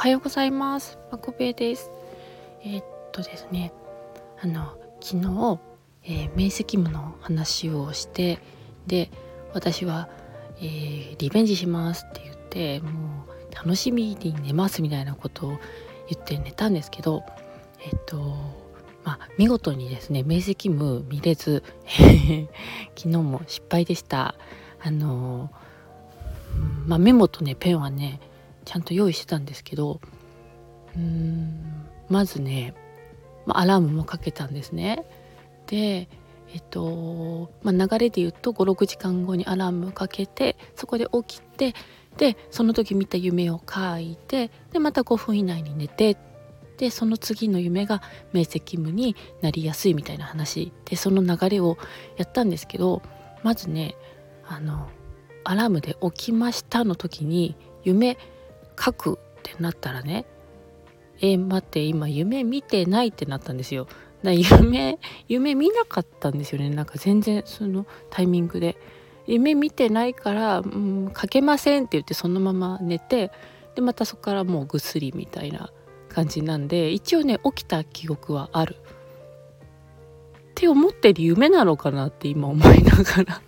はようございます。まこべです。えー、っとですね。あの昨日、えー、明晰夢の話をしてで私は、えー、リベンジしますって言ってもう楽しみに寝ますみたいなことを言って寝たんですけどえっとまあ見事にですね明晰夢見れず 昨日も失敗でした。あのまあ、メモとねペンはねちゃんと用意してたんですけどうーんまずね、アラームもかけたんですね。でえっとまあ、流れで言うと56時間後にアラームかけてそこで起きてでその時見た夢を書いてでまた5分以内に寝てでその次の夢が明晰夢になりやすいみたいな話でその流れをやったんですけどまずねあのアラームで起きましたの時に夢書くってなったらねえ待って今夢見てないってなったんですよ。だ夢夢見なかったんですよね。なんか全然そのタイミングで。夢見てないから「うん、書けません」って言ってそのまま寝てでまたそこからもうぐっすりみたいな感じなんで一応ね起きた記憶はある。って思ってる夢なのかなって今思いながら。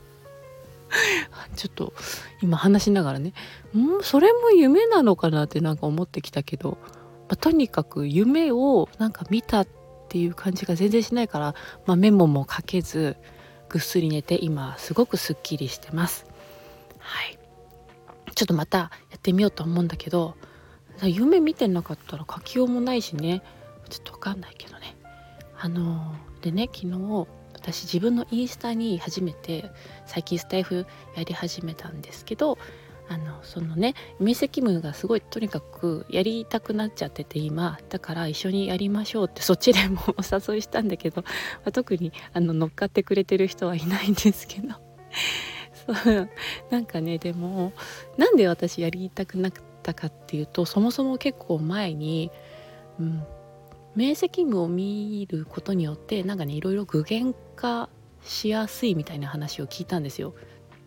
ちょっと今話しながらねんそれも夢なのかなってなんか思ってきたけど、まあ、とにかく夢をなんか見たっていう感じが全然しないから、まあ、メモもかけずぐっすり寝て今すごくすっきりしてます。はい。ちょっとまたやってみようと思うんだけど夢見てなかったら書きようもないしね。ちょっと分かんないけどね。あのー、でね昨日私自分のインスタに初めて最近スタイフやり始めたんですけどあのそのね明晰夢がすごいとにかくやりたくなっちゃってて今。だから一緒にやりましょうってそっちでもお誘いしたんだけど、まあ、特にあの乗っかってくれてる人はいないんですけど。そうなんかねでもなんで私やりたくなったかっていうとそもそも結構前に、うん、明晰夢を見ることによってなんかねいろいろ具現化しやすいみたいな話を聞いたんですよ。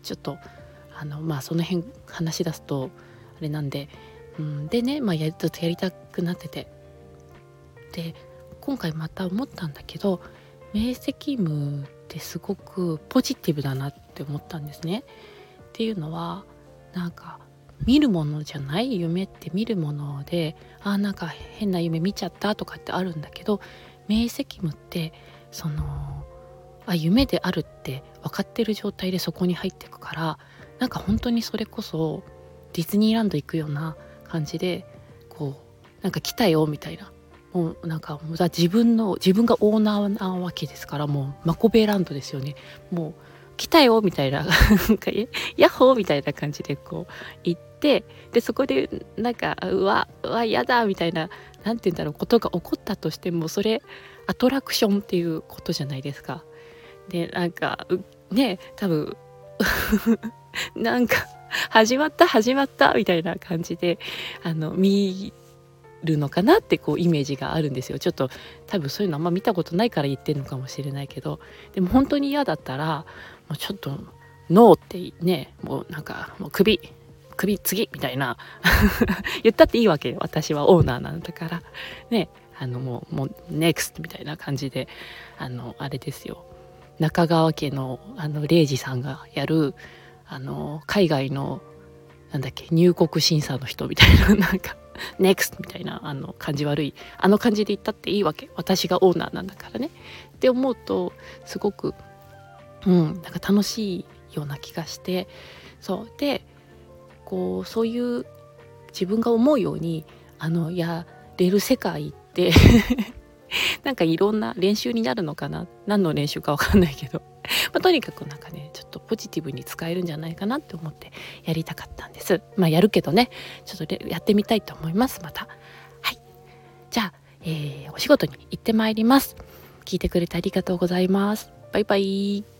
ちょっとあのまあその辺話し出すとあれなんで、うん、でね、まあ、やずっとやりたくなっててで今回また思ったんだけど明晰夢ってすごくポジティブだなって思ったんですね。っていうのはなんか見るものじゃない夢って見るものであなんか変な夢見ちゃったとかってあるんだけど明晰夢ってそのあ夢であるって分かってる状態でそこに入ってくからなんか本当にそれこそディズニーランド行くような感じでこうなんか来たよみたいなもうなんか自分の自分がオーナーなわけですからもうマコベーランドですよね。もう来たよみたいなヤッホーみたいな感じでこう行ってでそこでなんかうわうわ嫌だみたいな何て言うんだろうことが起こったとしてもそれアトラクションっていうことじゃないですか。でなんかね多分 なんか始まった始まったみたいな感じであの見るのかなってこうイメージがあるんですよ。ちょっと多分そういうのあんま見たことないから言ってるのかもしれないけど。でも本当に嫌だったらもうちょっとノーってねもうなんかもう首首次みたいな。言ったっていいわけ私はオーナーなんだから。ねあのもうネクストみたいな感じであのあれですよ。中川家のあの礼二さんがやるあの海外のなんだっけ入国審査の人みたいな。なんかネクストみたいなあの感じ悪いあの感じで言ったっていいわけ。私がオーナーなんだからね。って思うとすごくうんなんか楽しいような気がして。そう。でこうそういう自分が思うようにあのやれる世界って なんかいろんな練習になるのかな？何の練習かわかんないけど、まあ、とにかくなんかねちょっとポジティブに使えるんじゃないかなって思ってやりたかったんです。まあやるけどねちょっとやってみたいと思いますまた。はい。じゃあ、えー、お仕事に行ってまいります。聞いてくれてありがとうございます。バイバイ。